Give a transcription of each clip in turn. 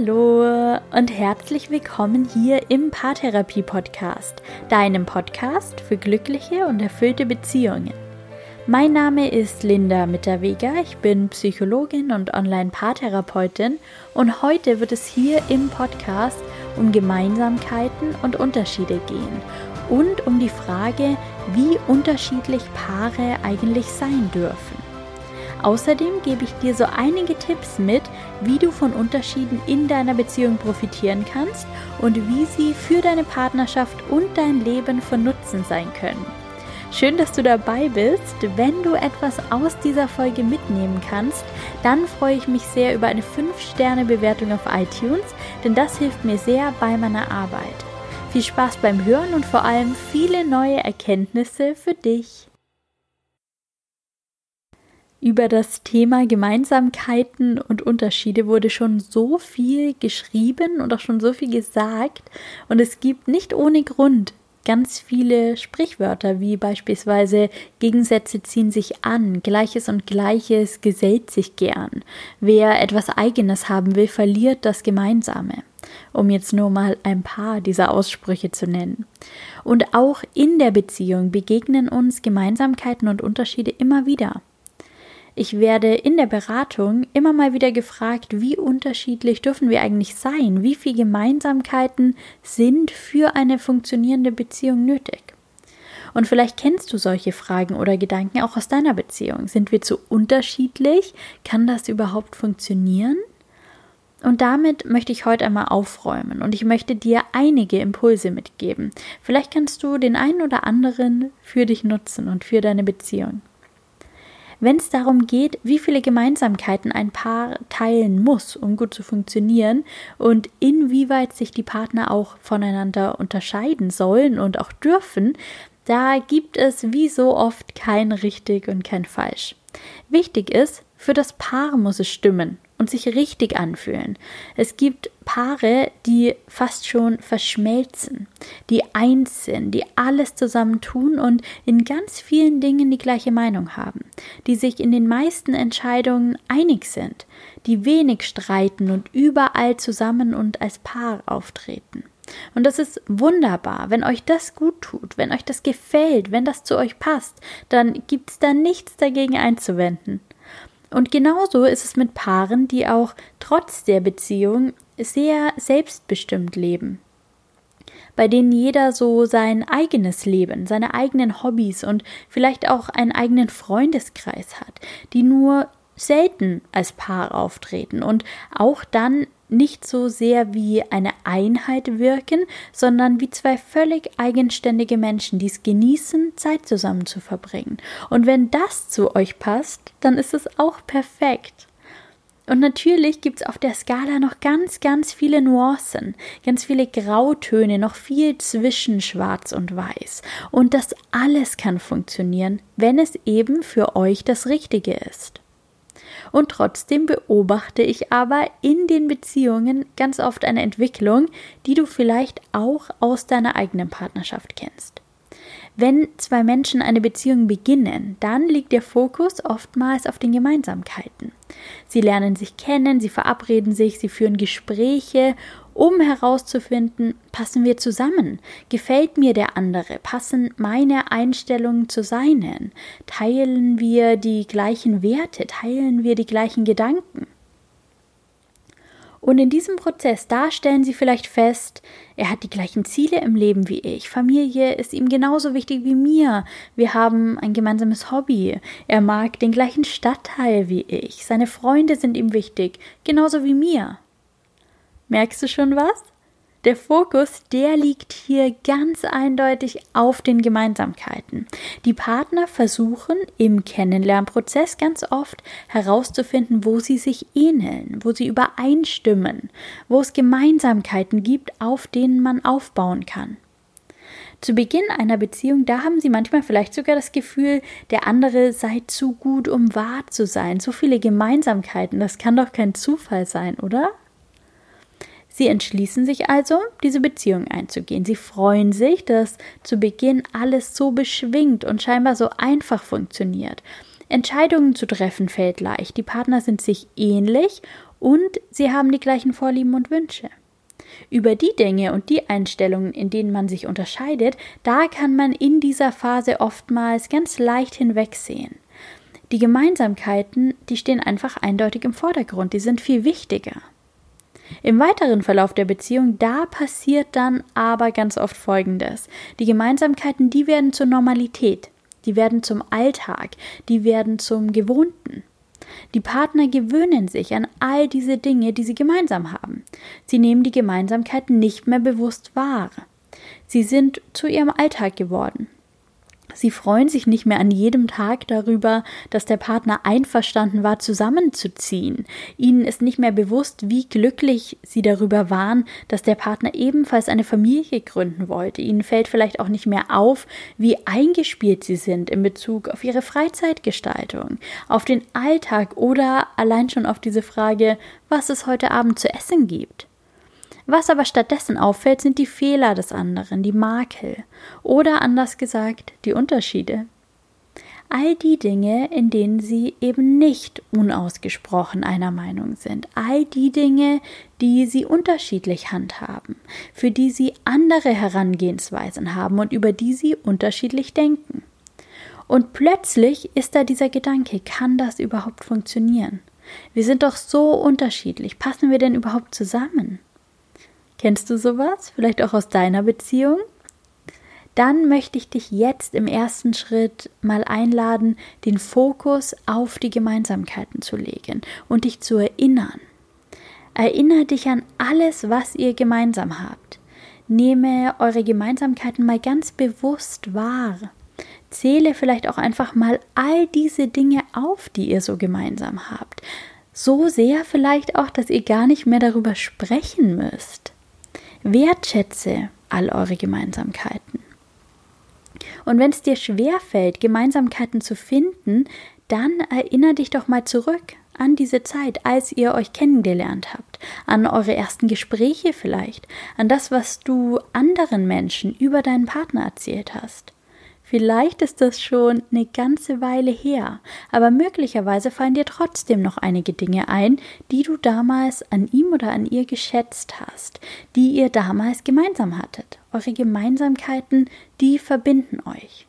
Hallo und herzlich willkommen hier im Paartherapie Podcast, deinem Podcast für glückliche und erfüllte Beziehungen. Mein Name ist Linda Mitterweger, ich bin Psychologin und Online-Paartherapeutin und heute wird es hier im Podcast um Gemeinsamkeiten und Unterschiede gehen und um die Frage, wie unterschiedlich Paare eigentlich sein dürfen. Außerdem gebe ich dir so einige Tipps mit, wie du von Unterschieden in deiner Beziehung profitieren kannst und wie sie für deine Partnerschaft und dein Leben von Nutzen sein können. Schön, dass du dabei bist. Wenn du etwas aus dieser Folge mitnehmen kannst, dann freue ich mich sehr über eine 5-Sterne-Bewertung auf iTunes, denn das hilft mir sehr bei meiner Arbeit. Viel Spaß beim Hören und vor allem viele neue Erkenntnisse für dich. Über das Thema Gemeinsamkeiten und Unterschiede wurde schon so viel geschrieben und auch schon so viel gesagt. Und es gibt nicht ohne Grund ganz viele Sprichwörter, wie beispielsweise Gegensätze ziehen sich an, Gleiches und Gleiches gesellt sich gern. Wer etwas Eigenes haben will, verliert das Gemeinsame. Um jetzt nur mal ein paar dieser Aussprüche zu nennen. Und auch in der Beziehung begegnen uns Gemeinsamkeiten und Unterschiede immer wieder. Ich werde in der Beratung immer mal wieder gefragt, wie unterschiedlich dürfen wir eigentlich sein? Wie viele Gemeinsamkeiten sind für eine funktionierende Beziehung nötig? Und vielleicht kennst du solche Fragen oder Gedanken auch aus deiner Beziehung. Sind wir zu unterschiedlich? Kann das überhaupt funktionieren? Und damit möchte ich heute einmal aufräumen und ich möchte dir einige Impulse mitgeben. Vielleicht kannst du den einen oder anderen für dich nutzen und für deine Beziehung. Wenn es darum geht, wie viele Gemeinsamkeiten ein Paar teilen muss, um gut zu funktionieren und inwieweit sich die Partner auch voneinander unterscheiden sollen und auch dürfen, da gibt es wie so oft kein richtig und kein falsch. Wichtig ist, für das Paar muss es stimmen und sich richtig anfühlen. Es gibt Paare, die fast schon verschmelzen, die eins sind, die alles zusammen tun und in ganz vielen Dingen die gleiche Meinung haben, die sich in den meisten Entscheidungen einig sind, die wenig streiten und überall zusammen und als Paar auftreten. Und das ist wunderbar. Wenn euch das gut tut, wenn euch das gefällt, wenn das zu euch passt, dann gibt es da nichts dagegen einzuwenden. Und genauso ist es mit Paaren, die auch trotz der Beziehung sehr selbstbestimmt leben. Bei denen jeder so sein eigenes Leben, seine eigenen Hobbys und vielleicht auch einen eigenen Freundeskreis hat, die nur selten als Paar auftreten und auch dann nicht so sehr wie eine Einheit wirken, sondern wie zwei völlig eigenständige Menschen, die es genießen, Zeit zusammen zu verbringen. Und wenn das zu euch passt, dann ist es auch perfekt. Und natürlich gibt es auf der Skala noch ganz, ganz viele Nuancen, ganz viele Grautöne, noch viel zwischen Schwarz und Weiß. Und das alles kann funktionieren, wenn es eben für euch das Richtige ist. Und trotzdem beobachte ich aber in den Beziehungen ganz oft eine Entwicklung, die du vielleicht auch aus deiner eigenen Partnerschaft kennst. Wenn zwei Menschen eine Beziehung beginnen, dann liegt der Fokus oftmals auf den Gemeinsamkeiten. Sie lernen sich kennen, sie verabreden sich, sie führen Gespräche um herauszufinden, passen wir zusammen? Gefällt mir der andere? Passen meine Einstellungen zu seinen? Teilen wir die gleichen Werte? Teilen wir die gleichen Gedanken? Und in diesem Prozess, da stellen Sie vielleicht fest, er hat die gleichen Ziele im Leben wie ich. Familie ist ihm genauso wichtig wie mir. Wir haben ein gemeinsames Hobby. Er mag den gleichen Stadtteil wie ich. Seine Freunde sind ihm wichtig, genauso wie mir. Merkst du schon was? Der Fokus, der liegt hier ganz eindeutig auf den Gemeinsamkeiten. Die Partner versuchen im Kennenlernprozess ganz oft herauszufinden, wo sie sich ähneln, wo sie übereinstimmen, wo es Gemeinsamkeiten gibt, auf denen man aufbauen kann. Zu Beginn einer Beziehung, da haben sie manchmal vielleicht sogar das Gefühl, der andere sei zu gut, um wahr zu sein. So viele Gemeinsamkeiten, das kann doch kein Zufall sein, oder? Sie entschließen sich also, diese Beziehung einzugehen. Sie freuen sich, dass zu Beginn alles so beschwingt und scheinbar so einfach funktioniert. Entscheidungen zu treffen fällt leicht. Die Partner sind sich ähnlich und sie haben die gleichen Vorlieben und Wünsche. Über die Dinge und die Einstellungen, in denen man sich unterscheidet, da kann man in dieser Phase oftmals ganz leicht hinwegsehen. Die Gemeinsamkeiten, die stehen einfach eindeutig im Vordergrund, die sind viel wichtiger. Im weiteren Verlauf der Beziehung, da passiert dann aber ganz oft Folgendes. Die Gemeinsamkeiten, die werden zur Normalität, die werden zum Alltag, die werden zum Gewohnten. Die Partner gewöhnen sich an all diese Dinge, die sie gemeinsam haben. Sie nehmen die Gemeinsamkeiten nicht mehr bewusst wahr. Sie sind zu ihrem Alltag geworden. Sie freuen sich nicht mehr an jedem Tag darüber, dass der Partner einverstanden war, zusammenzuziehen. Ihnen ist nicht mehr bewusst, wie glücklich sie darüber waren, dass der Partner ebenfalls eine Familie gründen wollte. Ihnen fällt vielleicht auch nicht mehr auf, wie eingespielt sie sind in Bezug auf ihre Freizeitgestaltung, auf den Alltag oder allein schon auf diese Frage, was es heute Abend zu essen gibt. Was aber stattdessen auffällt, sind die Fehler des anderen, die Makel oder anders gesagt die Unterschiede. All die Dinge, in denen sie eben nicht unausgesprochen einer Meinung sind. All die Dinge, die sie unterschiedlich handhaben, für die sie andere Herangehensweisen haben und über die sie unterschiedlich denken. Und plötzlich ist da dieser Gedanke, kann das überhaupt funktionieren? Wir sind doch so unterschiedlich, passen wir denn überhaupt zusammen? Kennst du sowas? Vielleicht auch aus deiner Beziehung? Dann möchte ich dich jetzt im ersten Schritt mal einladen, den Fokus auf die Gemeinsamkeiten zu legen und dich zu erinnern. Erinnere dich an alles, was ihr gemeinsam habt. Nehme eure Gemeinsamkeiten mal ganz bewusst wahr. Zähle vielleicht auch einfach mal all diese Dinge auf, die ihr so gemeinsam habt. So sehr vielleicht auch, dass ihr gar nicht mehr darüber sprechen müsst. Wertschätze all eure Gemeinsamkeiten. Und wenn es dir schwer fällt, Gemeinsamkeiten zu finden, dann erinnere dich doch mal zurück an diese Zeit, als ihr euch kennengelernt habt, an eure ersten Gespräche vielleicht, an das, was du anderen Menschen über deinen Partner erzählt hast. Vielleicht ist das schon eine ganze Weile her, aber möglicherweise fallen dir trotzdem noch einige Dinge ein, die du damals an ihm oder an ihr geschätzt hast, die ihr damals gemeinsam hattet. Eure Gemeinsamkeiten, die verbinden euch.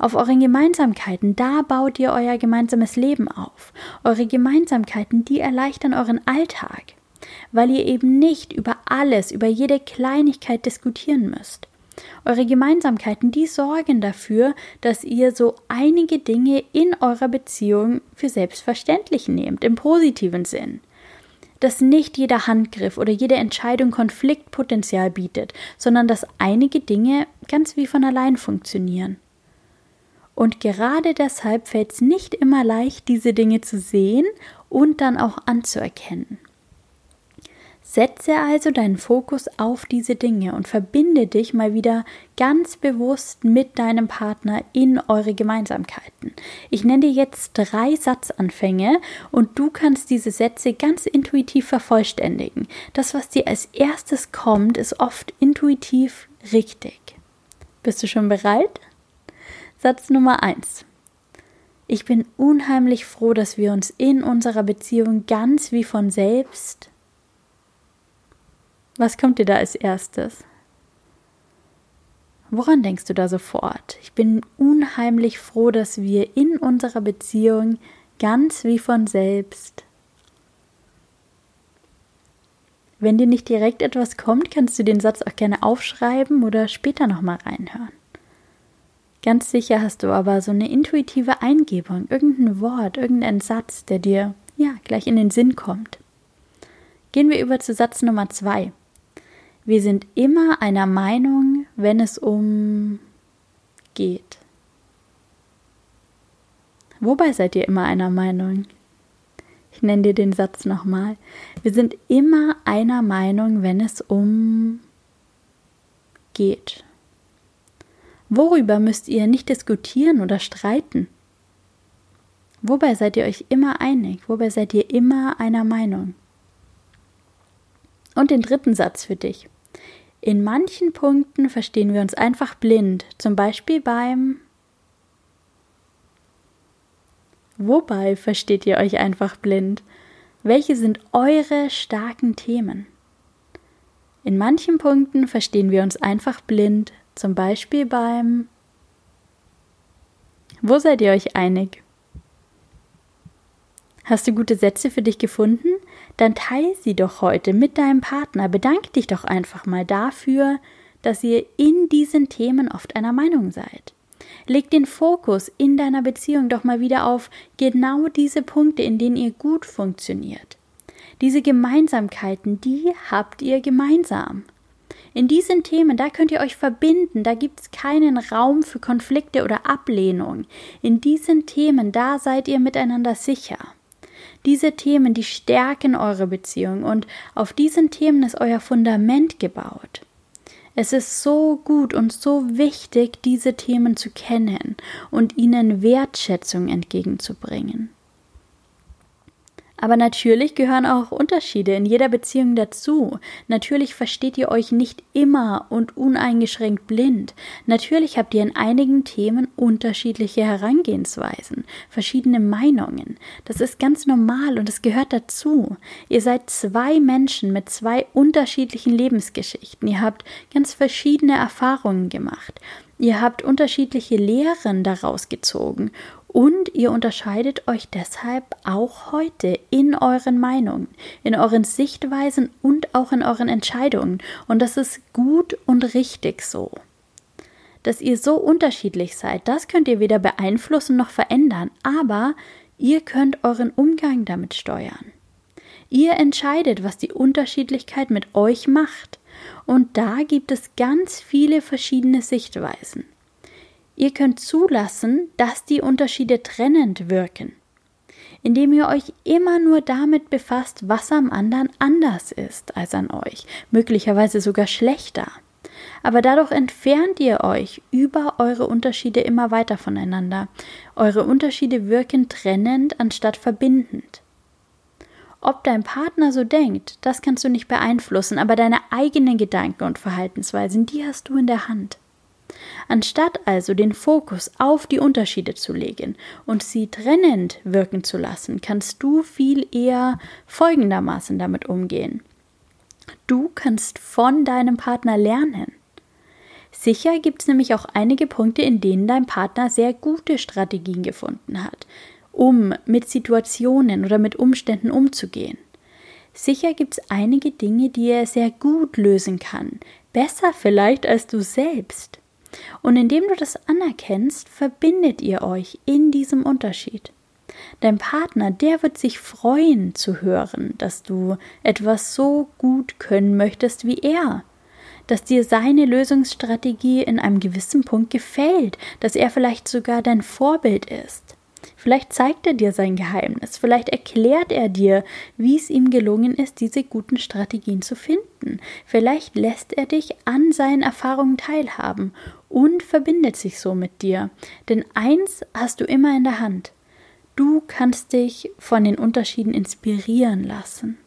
Auf euren Gemeinsamkeiten, da baut ihr euer gemeinsames Leben auf. Eure Gemeinsamkeiten, die erleichtern euren Alltag, weil ihr eben nicht über alles, über jede Kleinigkeit diskutieren müsst. Eure Gemeinsamkeiten, die sorgen dafür, dass ihr so einige Dinge in eurer Beziehung für selbstverständlich nehmt, im positiven Sinn. Dass nicht jeder Handgriff oder jede Entscheidung Konfliktpotenzial bietet, sondern dass einige Dinge ganz wie von allein funktionieren. Und gerade deshalb fällt es nicht immer leicht, diese Dinge zu sehen und dann auch anzuerkennen. Setze also deinen Fokus auf diese Dinge und verbinde dich mal wieder ganz bewusst mit deinem Partner in eure Gemeinsamkeiten. Ich nenne dir jetzt drei Satzanfänge und du kannst diese Sätze ganz intuitiv vervollständigen. Das, was dir als erstes kommt, ist oft intuitiv richtig. Bist du schon bereit? Satz Nummer eins. Ich bin unheimlich froh, dass wir uns in unserer Beziehung ganz wie von selbst was kommt dir da als erstes? Woran denkst du da sofort? Ich bin unheimlich froh, dass wir in unserer Beziehung ganz wie von selbst. Wenn dir nicht direkt etwas kommt, kannst du den Satz auch gerne aufschreiben oder später nochmal reinhören. Ganz sicher hast du aber so eine intuitive Eingebung, irgendein Wort, irgendein Satz, der dir ja gleich in den Sinn kommt. Gehen wir über zu Satz Nummer zwei. Wir sind immer einer Meinung, wenn es um geht. Wobei seid ihr immer einer Meinung? Ich nenne dir den Satz nochmal. Wir sind immer einer Meinung, wenn es um geht. Worüber müsst ihr nicht diskutieren oder streiten? Wobei seid ihr euch immer einig? Wobei seid ihr immer einer Meinung? Und den dritten Satz für dich. In manchen Punkten verstehen wir uns einfach blind, zum Beispiel beim Wobei versteht ihr euch einfach blind? Welche sind eure starken Themen? In manchen Punkten verstehen wir uns einfach blind, zum Beispiel beim Wo seid ihr euch einig? Hast du gute Sätze für dich gefunden? Dann teile sie doch heute mit deinem Partner. Bedank dich doch einfach mal dafür, dass ihr in diesen Themen oft einer Meinung seid. Leg den Fokus in deiner Beziehung doch mal wieder auf genau diese Punkte, in denen ihr gut funktioniert. Diese Gemeinsamkeiten, die habt ihr gemeinsam. In diesen Themen, da könnt ihr euch verbinden, da gibt es keinen Raum für Konflikte oder Ablehnung. In diesen Themen, da seid ihr miteinander sicher. Diese Themen, die stärken eure Beziehung und auf diesen Themen ist euer Fundament gebaut. Es ist so gut und so wichtig, diese Themen zu kennen und ihnen Wertschätzung entgegenzubringen. Aber natürlich gehören auch Unterschiede in jeder Beziehung dazu. Natürlich versteht ihr euch nicht immer und uneingeschränkt blind. Natürlich habt ihr in einigen Themen unterschiedliche Herangehensweisen, verschiedene Meinungen. Das ist ganz normal und es gehört dazu. Ihr seid zwei Menschen mit zwei unterschiedlichen Lebensgeschichten. Ihr habt ganz verschiedene Erfahrungen gemacht. Ihr habt unterschiedliche Lehren daraus gezogen und ihr unterscheidet euch deshalb auch heute in euren Meinungen, in euren Sichtweisen und auch in euren Entscheidungen. Und das ist gut und richtig so. Dass ihr so unterschiedlich seid, das könnt ihr weder beeinflussen noch verändern, aber ihr könnt euren Umgang damit steuern. Ihr entscheidet, was die Unterschiedlichkeit mit euch macht. Und da gibt es ganz viele verschiedene Sichtweisen. Ihr könnt zulassen, dass die Unterschiede trennend wirken, indem ihr euch immer nur damit befasst, was am anderen anders ist als an euch, möglicherweise sogar schlechter. Aber dadurch entfernt ihr euch über eure Unterschiede immer weiter voneinander. Eure Unterschiede wirken trennend anstatt verbindend. Ob dein Partner so denkt, das kannst du nicht beeinflussen, aber deine eigenen Gedanken und Verhaltensweisen, die hast du in der Hand. Anstatt also den Fokus auf die Unterschiede zu legen und sie trennend wirken zu lassen, kannst du viel eher folgendermaßen damit umgehen. Du kannst von deinem Partner lernen. Sicher gibt es nämlich auch einige Punkte, in denen dein Partner sehr gute Strategien gefunden hat, um mit Situationen oder mit Umständen umzugehen. Sicher gibt es einige Dinge, die er sehr gut lösen kann, besser vielleicht als du selbst. Und indem du das anerkennst, verbindet ihr euch in diesem Unterschied. Dein Partner, der wird sich freuen zu hören, dass du etwas so gut können möchtest wie er, dass dir seine Lösungsstrategie in einem gewissen Punkt gefällt, dass er vielleicht sogar dein Vorbild ist. Vielleicht zeigt er dir sein Geheimnis, vielleicht erklärt er dir, wie es ihm gelungen ist, diese guten Strategien zu finden. Vielleicht lässt er dich an seinen Erfahrungen teilhaben und verbindet sich so mit dir. Denn eins hast du immer in der Hand. Du kannst dich von den Unterschieden inspirieren lassen.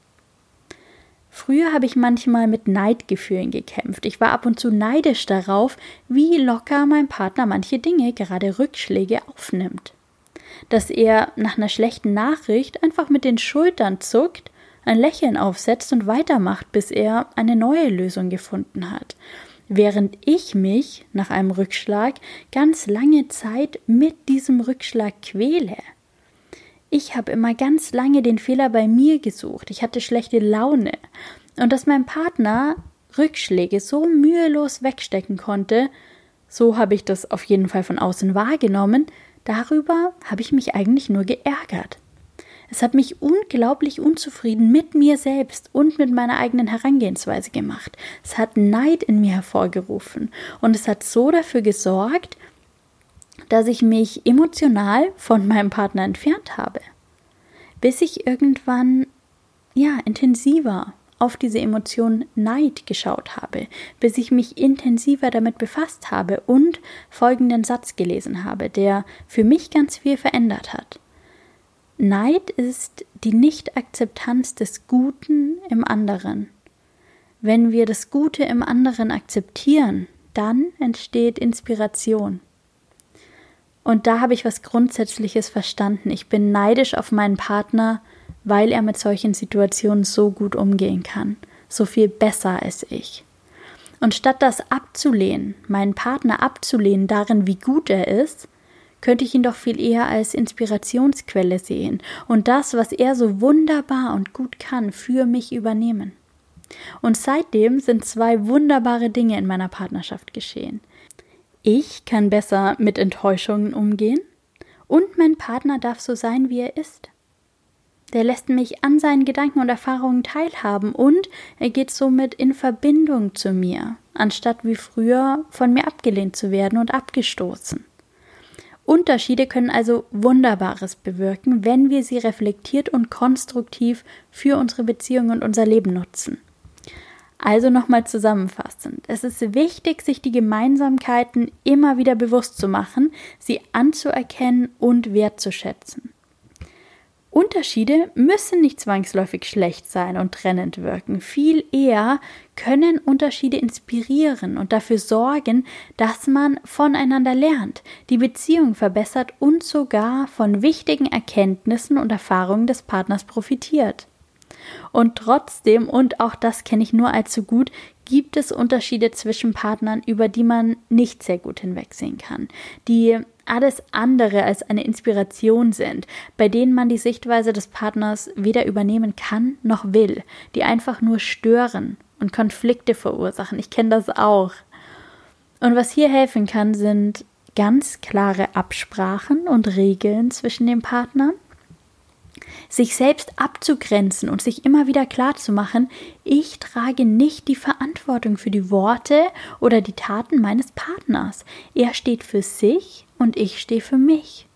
Früher habe ich manchmal mit Neidgefühlen gekämpft. Ich war ab und zu neidisch darauf, wie locker mein Partner manche Dinge, gerade Rückschläge, aufnimmt. Dass er nach einer schlechten Nachricht einfach mit den Schultern zuckt, ein Lächeln aufsetzt und weitermacht, bis er eine neue Lösung gefunden hat während ich mich nach einem Rückschlag ganz lange Zeit mit diesem Rückschlag quäle. Ich habe immer ganz lange den Fehler bei mir gesucht. Ich hatte schlechte Laune. Und dass mein Partner Rückschläge so mühelos wegstecken konnte, so habe ich das auf jeden Fall von außen wahrgenommen, darüber habe ich mich eigentlich nur geärgert. Es hat mich unglaublich unzufrieden mit mir selbst und mit meiner eigenen Herangehensweise gemacht. Es hat Neid in mir hervorgerufen und es hat so dafür gesorgt, dass ich mich emotional von meinem Partner entfernt habe. Bis ich irgendwann, ja, intensiver auf diese Emotion Neid geschaut habe, bis ich mich intensiver damit befasst habe und folgenden Satz gelesen habe, der für mich ganz viel verändert hat. Neid ist die Nichtakzeptanz des Guten im anderen. Wenn wir das Gute im anderen akzeptieren, dann entsteht Inspiration. Und da habe ich was Grundsätzliches verstanden. Ich bin neidisch auf meinen Partner, weil er mit solchen Situationen so gut umgehen kann, so viel besser als ich. Und statt das abzulehnen, meinen Partner abzulehnen darin, wie gut er ist, könnte ich ihn doch viel eher als Inspirationsquelle sehen und das, was er so wunderbar und gut kann, für mich übernehmen. Und seitdem sind zwei wunderbare Dinge in meiner Partnerschaft geschehen. Ich kann besser mit Enttäuschungen umgehen und mein Partner darf so sein, wie er ist. Der lässt mich an seinen Gedanken und Erfahrungen teilhaben und er geht somit in Verbindung zu mir, anstatt wie früher von mir abgelehnt zu werden und abgestoßen. Unterschiede können also Wunderbares bewirken, wenn wir sie reflektiert und konstruktiv für unsere Beziehung und unser Leben nutzen. Also nochmal zusammenfassend. Es ist wichtig, sich die Gemeinsamkeiten immer wieder bewusst zu machen, sie anzuerkennen und wertzuschätzen. Unterschiede müssen nicht zwangsläufig schlecht sein und trennend wirken. Viel eher können Unterschiede inspirieren und dafür sorgen, dass man voneinander lernt, die Beziehung verbessert und sogar von wichtigen Erkenntnissen und Erfahrungen des Partners profitiert. Und trotzdem, und auch das kenne ich nur allzu gut, gibt es Unterschiede zwischen Partnern, über die man nicht sehr gut hinwegsehen kann, die alles andere als eine Inspiration sind, bei denen man die Sichtweise des Partners weder übernehmen kann noch will, die einfach nur stören und Konflikte verursachen. Ich kenne das auch. Und was hier helfen kann, sind ganz klare Absprachen und Regeln zwischen den Partnern, sich selbst abzugrenzen und sich immer wieder klar zu machen, ich trage nicht die Verantwortung für die Worte oder die Taten meines Partners. Er steht für sich und ich stehe für mich.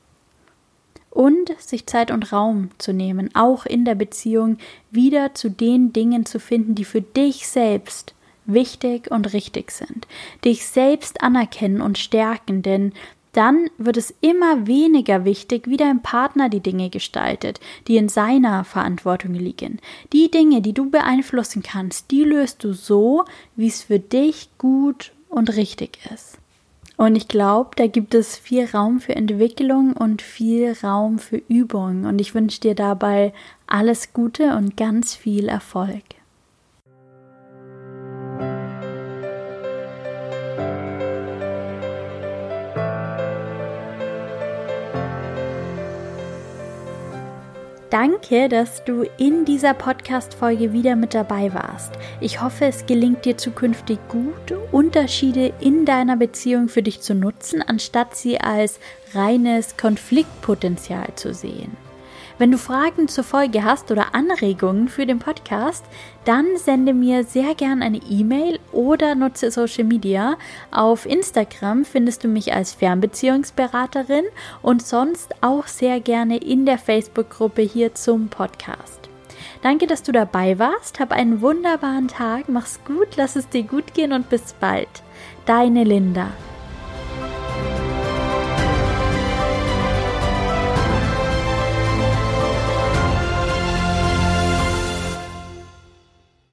Und sich Zeit und Raum zu nehmen, auch in der Beziehung wieder zu den Dingen zu finden, die für dich selbst wichtig und richtig sind. Dich selbst anerkennen und stärken, denn dann wird es immer weniger wichtig, wie dein Partner die Dinge gestaltet, die in seiner Verantwortung liegen. Die Dinge, die du beeinflussen kannst, die löst du so, wie es für dich gut und richtig ist. Und ich glaube, da gibt es viel Raum für Entwicklung und viel Raum für Übung. Und ich wünsche dir dabei alles Gute und ganz viel Erfolg. Danke, dass du in dieser Podcast-Folge wieder mit dabei warst. Ich hoffe, es gelingt dir zukünftig gut, Unterschiede in deiner Beziehung für dich zu nutzen, anstatt sie als reines Konfliktpotenzial zu sehen. Wenn du Fragen zur Folge hast oder Anregungen für den Podcast, dann sende mir sehr gern eine E-Mail oder nutze Social Media. Auf Instagram findest du mich als Fernbeziehungsberaterin und sonst auch sehr gerne in der Facebook-Gruppe hier zum Podcast. Danke, dass du dabei warst. Hab einen wunderbaren Tag. Mach's gut, lass es dir gut gehen und bis bald. Deine Linda.